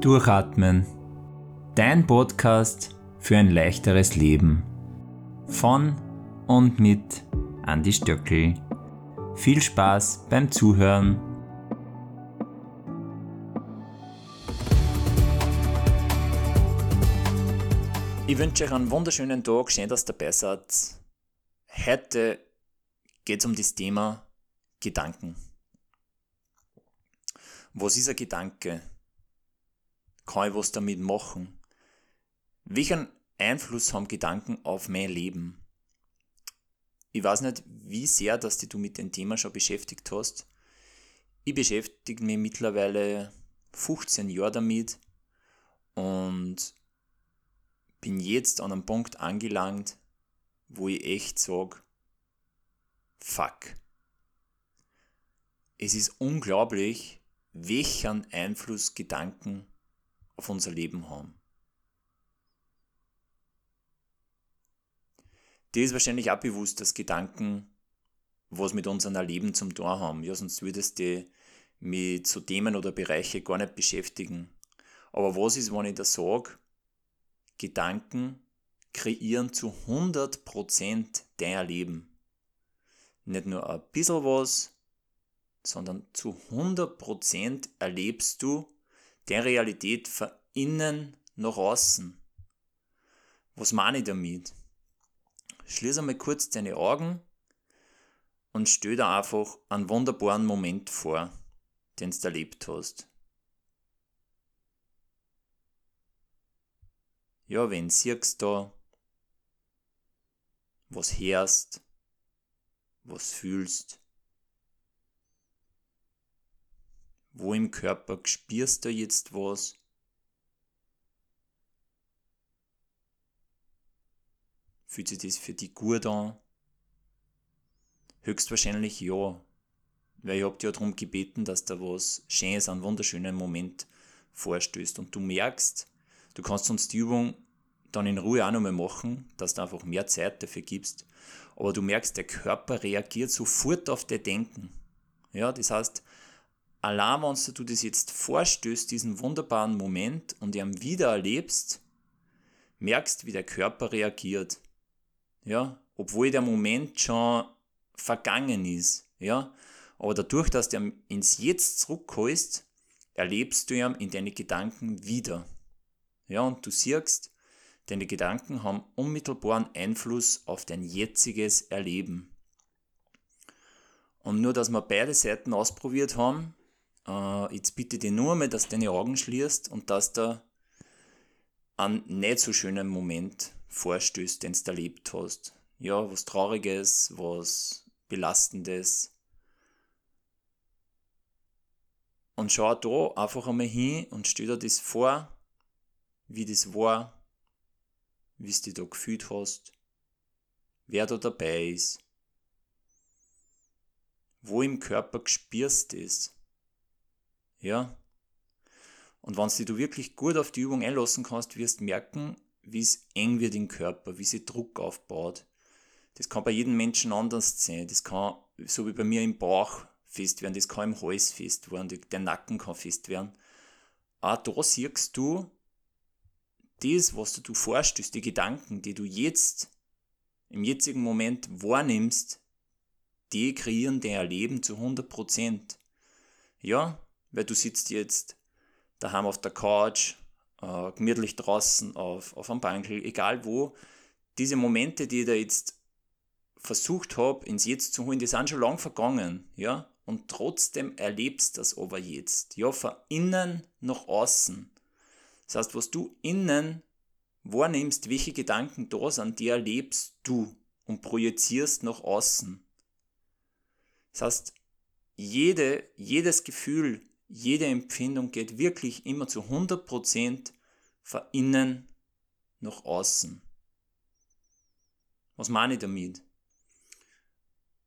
Durchatmen. Dein Podcast für ein leichteres Leben. Von und mit Andi Stöckel. Viel Spaß beim Zuhören. Ich wünsche euch einen wunderschönen Tag. Schön, dass ihr dabei seid. Heute geht es um das Thema Gedanken. Was ist ein Gedanke? Kann ich was damit machen? Welchen Einfluss haben Gedanken auf mein Leben? Ich weiß nicht, wie sehr, dass du mit dem Thema schon beschäftigt hast. Ich beschäftige mich mittlerweile 15 Jahre damit und bin jetzt an einem Punkt angelangt, wo ich echt sage, fuck. Es ist unglaublich, welchen Einfluss Gedanken auf unser Leben haben. Dir ist wahrscheinlich auch bewusst, dass Gedanken was mit unserem Leben zum tun haben. Ja, sonst würdest du mit so Themen oder Bereiche gar nicht beschäftigen. Aber was ist, wenn ich da sage, Gedanken kreieren zu 100% dein Leben. Nicht nur ein bisschen was, sondern zu 100% erlebst du der Realität von innen nach außen. Was meine ich damit? Schließ einmal kurz deine Augen und stell dir einfach einen wunderbaren Moment vor, den du erlebt hast. Ja, wen siehst du? Was hörst? Was fühlst? Wo im Körper spürst du jetzt was? Fühlt sich das für dich gut an? Höchstwahrscheinlich ja, weil ich dir ja darum gebeten, dass da was Schönes, einen wunderschönen Moment vorstößt und du merkst, du kannst uns die Übung dann in Ruhe auch nochmal machen, dass du einfach mehr Zeit dafür gibst, aber du merkst, der Körper reagiert sofort auf dein Denken. Ja, das heißt, wenn du das jetzt vorstößt, diesen wunderbaren Moment und ihn wieder erlebst, merkst, wie der Körper reagiert. Ja, obwohl der Moment schon vergangen ist. Ja, aber dadurch, dass du ins Jetzt zurückholst, erlebst du ihn in deine Gedanken wieder. Ja, und du siehst, deine Gedanken haben unmittelbaren Einfluss auf dein jetziges Erleben. Und nur, dass wir beide Seiten ausprobiert haben, äh, jetzt bitte dir nur mal, dass du deine Augen schließt und dass du einen nicht so schönen Moment vorstößt, den du erlebt hast. Ja, was Trauriges, was Belastendes. Und schau da einfach einmal hin und stell dir das vor, wie das war, wie du dich da gefühlt hast, wer da dabei ist, wo im Körper gespürst ist. Ja? Und wenn du wirklich gut auf die Übung einlassen kannst, wirst du merken, wie es eng wird im Körper, wie sich Druck aufbaut. Das kann bei jedem Menschen anders sein. Das kann, so wie bei mir im Bauch fest werden, das kann im Hals fest werden, der Nacken kann fest werden. Auch da siehst du, das, was du vorstößt, die Gedanken, die du jetzt im jetzigen Moment wahrnimmst, die kreieren dein Leben zu 100%. Ja, weil du sitzt jetzt daheim auf der Couch, äh, gemütlich draußen auf, auf einem Bankel, egal wo. Diese Momente, die ich da jetzt versucht habe, ins Jetzt zu holen, die sind schon lang vergangen, ja, und trotzdem erlebst du das aber jetzt, ja, von innen nach außen. Das heißt, was du innen wahrnimmst, welche Gedanken da sind, die erlebst du und projizierst nach außen. Das heißt, jede, jedes Gefühl, jede Empfindung geht wirklich immer zu 100% von innen nach außen. Was meine ich damit?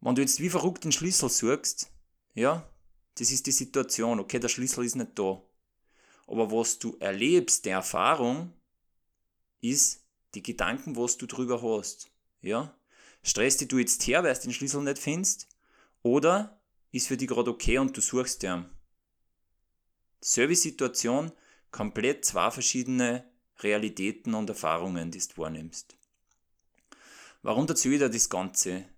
Wenn du jetzt wie verrückt den Schlüssel suchst, ja, das ist die Situation, okay, der Schlüssel ist nicht da. Aber was du erlebst, die Erfahrung, ist die Gedanken, was du drüber hast. Ja? Stresst dich du jetzt her, weil du den Schlüssel nicht findest? Oder ist für dich gerade okay und du suchst den? Selbe Situation Komplett zwei verschiedene Realitäten und Erfahrungen, die du wahrnimmst. Warum dazu wieder das Ganze?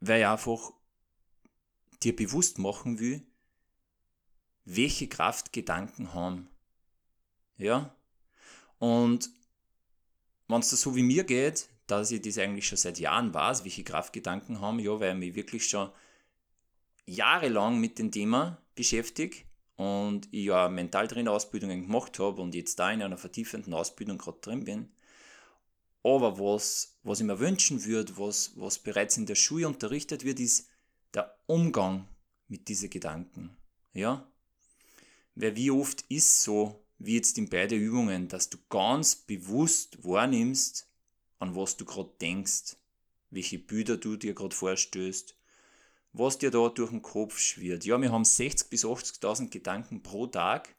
Weil ich einfach dir bewusst machen will, welche Kraft Gedanken haben. Ja? Und wenn es so wie mir geht, dass ich das eigentlich schon seit Jahren weiß, welche Kraft Gedanken haben, ja, weil ich mich wirklich schon jahrelang mit dem Thema beschäftige und ich ja Mentaltrainer-Ausbildungen gemacht habe und jetzt da in einer vertiefenden Ausbildung gerade drin bin. Aber was, was ich mir wünschen würde, was, was bereits in der Schule unterrichtet wird, ist der Umgang mit diesen Gedanken. Ja? Weil wie oft ist so, wie jetzt in beide Übungen, dass du ganz bewusst wahrnimmst, an was du gerade denkst, welche Bilder du dir gerade vorstößt, was dir da durch den Kopf schwirrt. Ja, wir haben 60.000 bis 80.000 Gedanken pro Tag.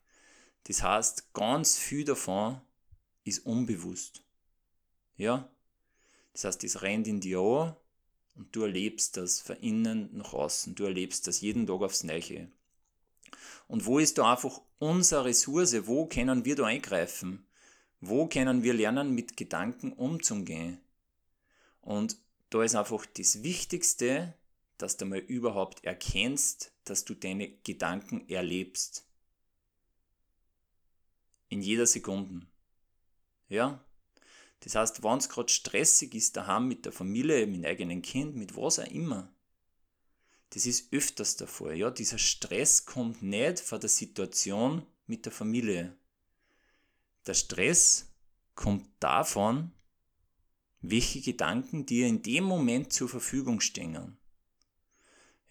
Das heißt, ganz viel davon ist unbewusst. Ja? Das heißt, das rennt in dir an und du erlebst das von innen nach außen. Du erlebst das jeden Tag aufs Neue. Und wo ist da einfach unsere Ressource? Wo können wir da eingreifen? Wo können wir lernen, mit Gedanken umzugehen? Und da ist einfach das Wichtigste, dass du mal überhaupt erkennst, dass du deine Gedanken erlebst. In jeder Sekunde. Ja? Das heißt, wenn es gerade stressig ist, daheim mit der Familie, mit dem eigenen Kind, mit was auch immer, das ist öfters der Fall. Ja? Dieser Stress kommt nicht von der Situation mit der Familie. Der Stress kommt davon, welche Gedanken dir in dem Moment zur Verfügung stehen.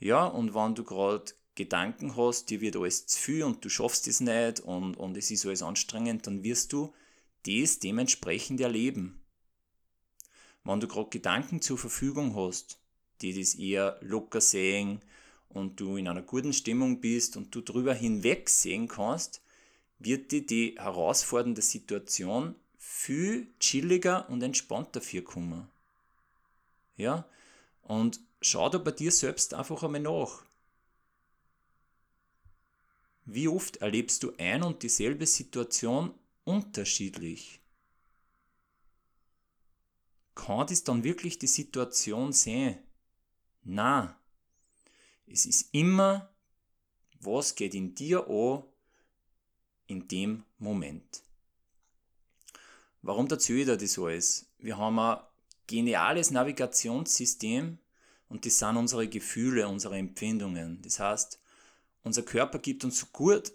Ja, und wenn du gerade Gedanken hast, dir wird alles zu viel und du schaffst es nicht und, und es ist alles anstrengend, dann wirst du das dementsprechend erleben. Wenn du gerade Gedanken zur Verfügung hast, die das eher locker sehen und du in einer guten Stimmung bist und du drüber hinweg sehen kannst, wird dir die herausfordernde Situation viel chilliger und entspannter vorkommen. Ja? Und schau da bei dir selbst einfach einmal nach. Wie oft erlebst du ein und dieselbe Situation unterschiedlich? Kann das dann wirklich die Situation sein? Na, es ist immer, was geht in dir an in dem Moment. Warum dazu ich das alles? Wir haben ein geniales Navigationssystem und das sind unsere Gefühle, unsere Empfindungen. Das heißt, unser Körper gibt uns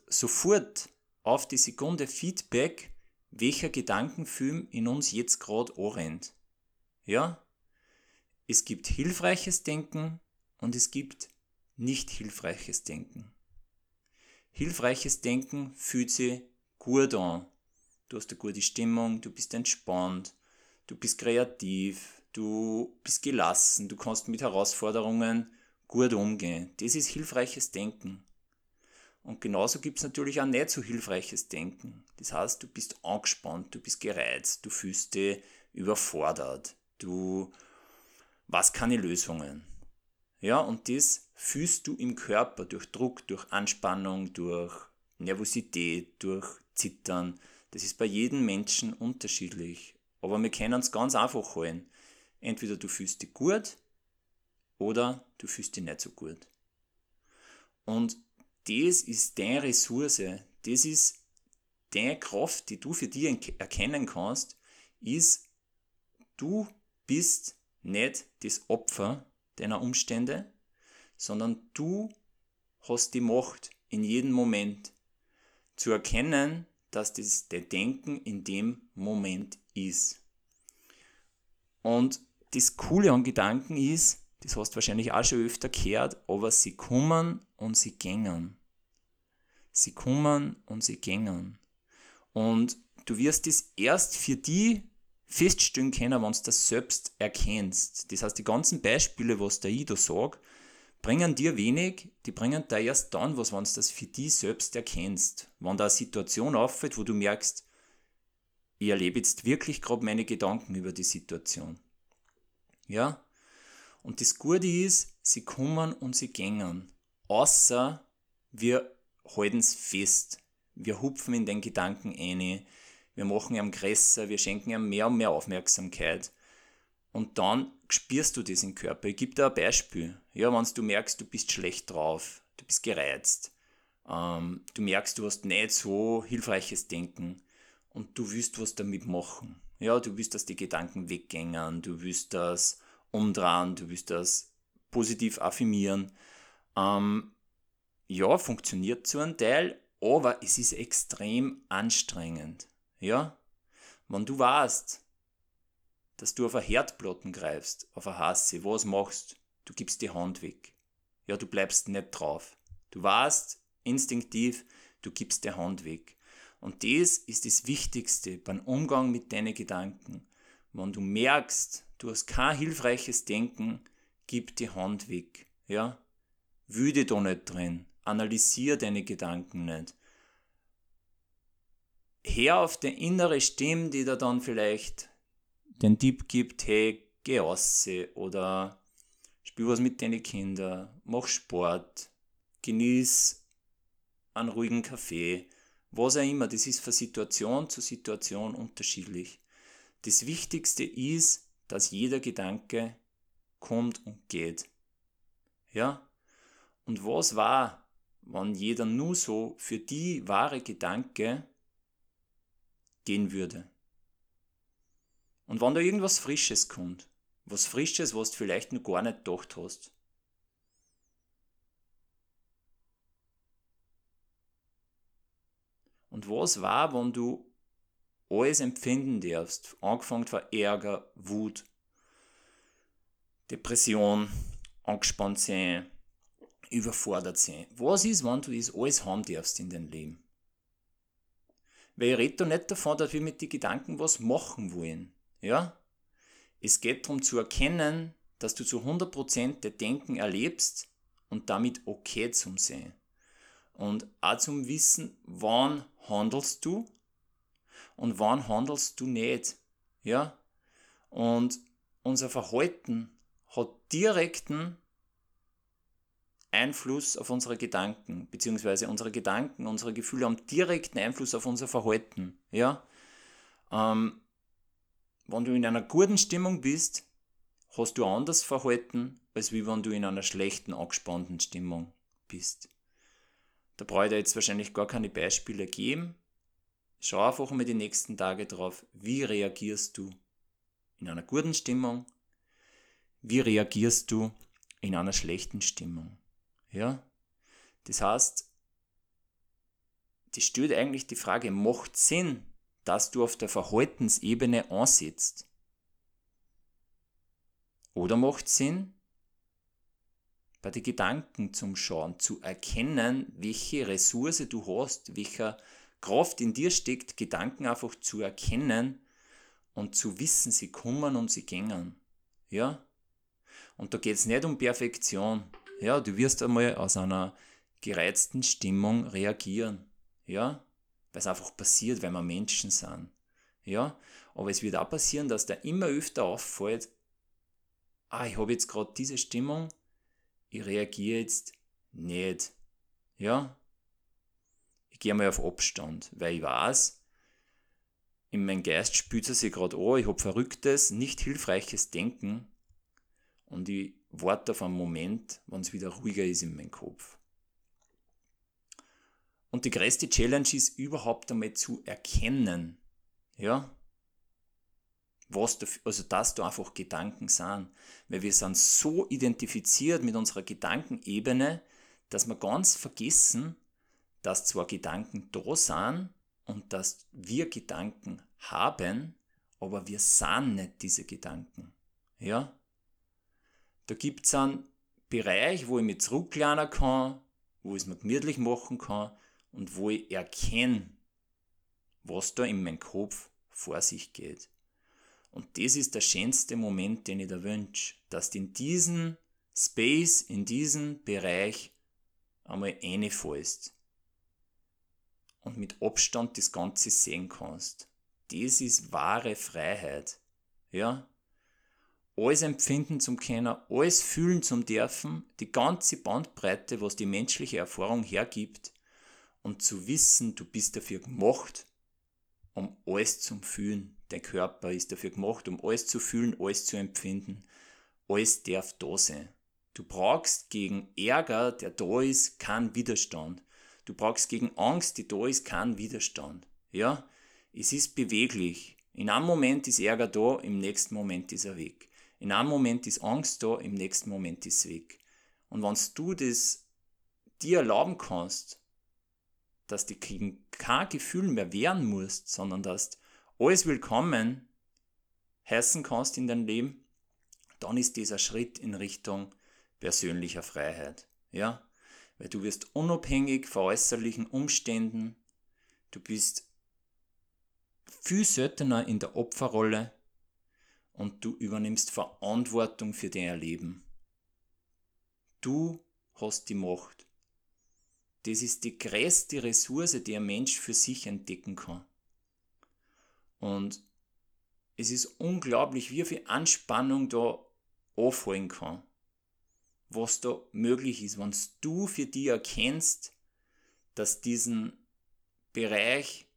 sofort auf die Sekunde Feedback, welcher Gedankenfilm in uns jetzt gerade anrennt. Ja? Es gibt hilfreiches Denken und es gibt nicht hilfreiches Denken. Hilfreiches Denken fühlt sich gut an. Du hast eine gute Stimmung, du bist entspannt, du bist kreativ, du bist gelassen, du kannst mit Herausforderungen gut umgehen. Das ist hilfreiches Denken. Und genauso gibt es natürlich auch nicht so hilfreiches Denken. Das heißt, du bist angespannt, du bist gereizt, du fühlst dich überfordert, du was keine Lösungen. Ja, und das fühlst du im Körper durch Druck, durch Anspannung, durch Nervosität, durch Zittern. Das ist bei jedem Menschen unterschiedlich. Aber wir können es ganz einfach holen. Entweder du fühlst dich gut oder du fühlst dich nicht so gut. Und das ist deine Ressource, das ist deine Kraft, die du für dich erkennen kannst, ist, du bist nicht das Opfer deiner Umstände, sondern du hast die Macht in jedem Moment zu erkennen, dass das der Denken in dem Moment ist. Und das Coole an Gedanken ist, das hast du wahrscheinlich auch schon öfter gehört, aber sie kommen und sie gängen. Sie kommen und sie gängen. Und du wirst es erst für die feststellen können, wenn du das selbst erkennst. Das heißt, die ganzen Beispiele, was der ich da sage, bringen dir wenig, die bringen dir erst dann was, wenn du das für dich selbst erkennst. Wenn da eine Situation auffällt, wo du merkst, ich erlebe jetzt wirklich gerade meine Gedanken über die Situation. Ja? Und das Gute ist, sie kommen und sie gängen. Außer wir halten es fest. wir hupfen in den Gedanken eine, wir machen ihm größer, wir schenken ihm mehr und mehr Aufmerksamkeit. Und dann spürst du das im Körper. Ich gebe dir ein Beispiel. Ja, wenn du merkst, du bist schlecht drauf, du bist gereizt, ähm, du merkst, du hast nicht so hilfreiches Denken und du willst was damit machen. Ja, du willst, dass die Gedanken weggängen, du willst das umdrehen, du willst das positiv affirmieren. Ähm, ja, funktioniert zu einem Teil, aber es ist extrem anstrengend. Ja, wenn du weißt, dass du auf eine Herdplatten greifst, auf eine Hasse, was machst? Du gibst die Hand weg. Ja, du bleibst nicht drauf. Du weißt instinktiv, du gibst die Hand weg. Und das ist das Wichtigste beim Umgang mit deinen Gedanken. Wenn du merkst, du hast kein hilfreiches Denken, gib die Hand weg. Ja? Wüde da nicht drin. Analysier deine Gedanken nicht. Hör auf die innere Stimme, die dir dann vielleicht den Tipp gibt, hey, geh raus oder spiel was mit deinen Kindern, mach Sport, genieß einen ruhigen Kaffee, was auch immer. Das ist von Situation zu Situation unterschiedlich. Das Wichtigste ist, dass jeder Gedanke kommt und geht. Ja? Und was war, wenn jeder nur so für die wahre Gedanke gehen würde? Und wenn da irgendwas Frisches kommt, was Frisches, was du vielleicht noch gar nicht gedacht hast, Und was war, wenn du alles empfinden darfst, angefangen von Ärger, Wut, Depression, angespannt sein, überfordert sein. Was ist, wenn du das alles haben darfst in deinem Leben? Weil ich rede da nicht davon, dass wir mit den Gedanken was machen wollen. Ja? Es geht darum zu erkennen, dass du zu 100% der Denken erlebst und damit okay zum Sein. Und auch zum Wissen, wann handelst du und wann handelst du nicht. Ja? Und unser Verhalten hat direkten Einfluss auf unsere Gedanken, beziehungsweise unsere Gedanken, unsere Gefühle haben direkten Einfluss auf unser Verhalten. Ja? Ähm, wenn du in einer guten Stimmung bist, hast du anders Verhalten, als wie wenn du in einer schlechten, angespannten Stimmung bist. Da brauche ich jetzt wahrscheinlich gar keine Beispiele geben. Schau einfach mal die nächsten Tage drauf, wie reagierst du in einer guten Stimmung, wie reagierst du in einer schlechten Stimmung. Ja? Das heißt, das stellt eigentlich die Frage, macht Sinn, dass du auf der Verhaltensebene ansetzt? Oder macht Sinn, bei den Gedanken zum Schauen, zu erkennen, welche Ressource du hast, welcher Kraft in dir steckt, Gedanken einfach zu erkennen und zu wissen, sie kommen und sie gängen. Ja? Und da geht es nicht um Perfektion. Ja, du wirst einmal aus einer gereizten Stimmung reagieren. Ja? Weil es einfach passiert, weil wir Menschen sind. Ja? Aber es wird auch passieren, dass da immer öfter auffällt, ah, ich habe jetzt gerade diese Stimmung, ich reagiere jetzt nicht. Ja? Ich gehe mal auf Abstand, weil ich weiß, in meinem Geist spült es sich gerade an, ich habe verrücktes, nicht hilfreiches Denken und ich warte auf einen Moment, wenn es wieder ruhiger ist in meinem Kopf. Und die größte Challenge ist überhaupt einmal zu erkennen, ja, was da, also dass da einfach Gedanken sind. Weil wir sind so identifiziert mit unserer Gedankenebene, dass wir ganz vergessen, dass zwar Gedanken da sind und dass wir Gedanken haben, aber wir sind nicht diese Gedanken. Ja? Da gibt es einen Bereich, wo ich mich zurücklernen kann, wo ich es mir gemütlich machen kann und wo ich erkenne, was da in meinem Kopf vor sich geht. Und das ist der schönste Moment, den ich da wünsche, dass du in diesen Space, in diesen Bereich einmal reinfällst und mit Abstand das Ganze sehen kannst. Das ist wahre Freiheit. Ja? Alles empfinden zum können, alles fühlen zum dürfen, die ganze Bandbreite, was die menschliche Erfahrung hergibt. und zu wissen, du bist dafür gemacht, um alles zu fühlen. Dein Körper ist dafür gemacht, um alles zu fühlen, alles zu empfinden. Alles darf da sein. Du brauchst gegen Ärger, der da ist, keinen Widerstand. Du brauchst gegen Angst, die da ist, keinen Widerstand. Ja, es ist beweglich. In einem Moment ist Ärger da, im nächsten Moment ist er weg. In einem Moment ist Angst da, im nächsten Moment ist es weg. Und wenn du das dir erlauben kannst, dass du gegen kein Gefühl mehr wehren musst, sondern dass alles willkommen heißen kannst in deinem Leben, dann ist dieser Schritt in Richtung persönlicher Freiheit. Ja? Weil du wirst unabhängig von äußerlichen Umständen, du bist viel seltener in der Opferrolle und du übernimmst Verantwortung für dein Leben. Du hast die Macht. Das ist die größte Ressource, die ein Mensch für sich entdecken kann. Und es ist unglaublich, wie viel Anspannung da auffallen kann was da möglich ist, wenn du für dich erkennst, dass diesen Bereich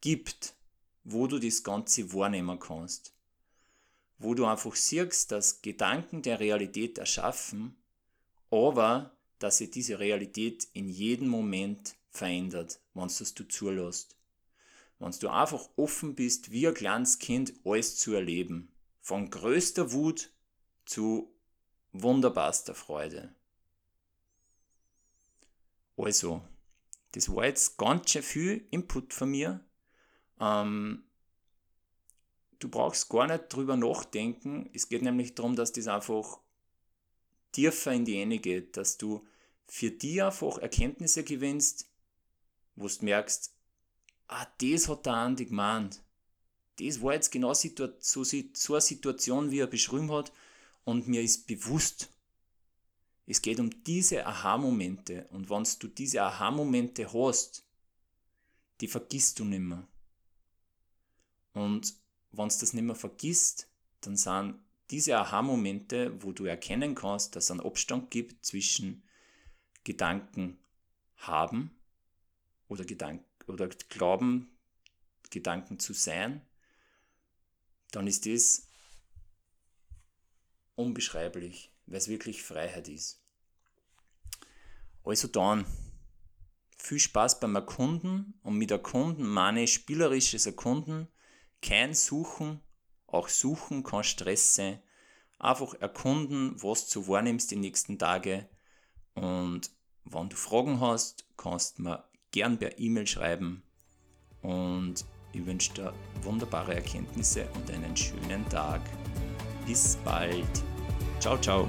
gibt, wo du das Ganze wahrnehmen kannst. Wo du einfach siehst, dass Gedanken der Realität erschaffen, aber dass sich diese Realität in jedem Moment verändert, wenn es du zulässt. Wenn du einfach offen bist, wie ein kleines Kind alles zu erleben. Von größter Wut zu wunderbarster Freude. Also, das war jetzt ganz schön viel Input von mir. Ähm, du brauchst gar nicht drüber nachdenken. Es geht nämlich darum, dass das einfach tiefer in die Enge geht, dass du für dich einfach Erkenntnisse gewinnst, wo du merkst, ah, das hat der Andi gemeint. Das war jetzt genau so, so eine Situation, wie er beschrieben hat, und mir ist bewusst, es geht um diese Aha-Momente und wenn du diese Aha-Momente hast, die vergisst du nimmer. Und wenn du das nimmer vergisst, dann sind diese Aha-Momente, wo du erkennen kannst, dass es einen Abstand gibt zwischen Gedanken haben oder, Gedanken, oder glauben, Gedanken zu sein, dann ist das unbeschreiblich, weil es wirklich Freiheit ist. Also dann, viel Spaß beim Erkunden und mit Erkunden meine spielerisches Erkunden, kein Suchen, auch Suchen kann Stress sein. Einfach erkunden, was du wahrnimmst die nächsten Tage und wenn du Fragen hast, kannst du mir gern per E-Mail schreiben und ich wünsche dir wunderbare Erkenntnisse und einen schönen Tag. Bis bald. Ciao, ciao.